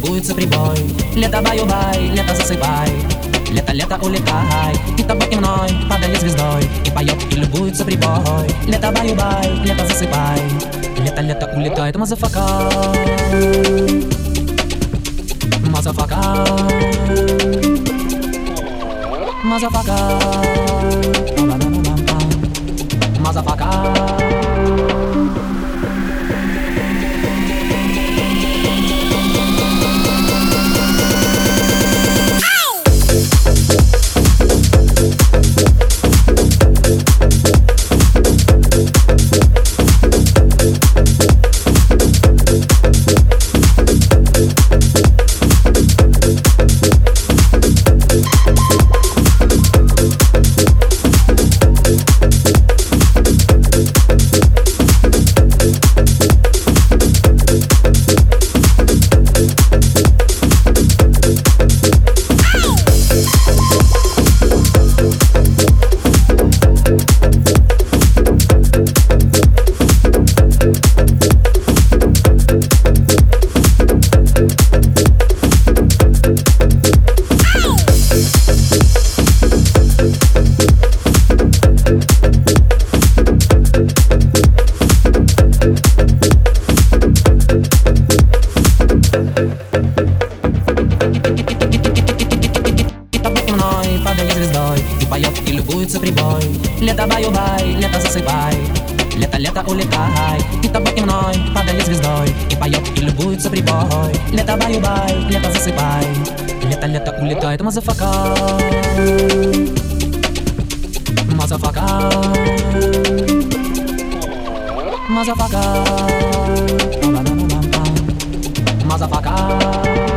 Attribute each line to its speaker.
Speaker 1: любуется прибой. Лето баю-бай, лето засыпай. Лето, лето улетай. И тобой и мной падает звездой. И поет, и любуется прибой. Лето баю-бай, лето засыпай. Лето, лето улетает motherfucker. Motherfucker. Motherfucker. Motherfucker И тобой и мной падает звездой И поет, и любуется прибой. Лето баю-бай, лето засыпай. Лето, лето, улетай. И тобой и мной падает звездой И поет, и любуется прибой. Лето баю-бай, лето засыпай. Лето, лето, улетает, motherfucker. Motherfucker. Motherfucker. Мазафака.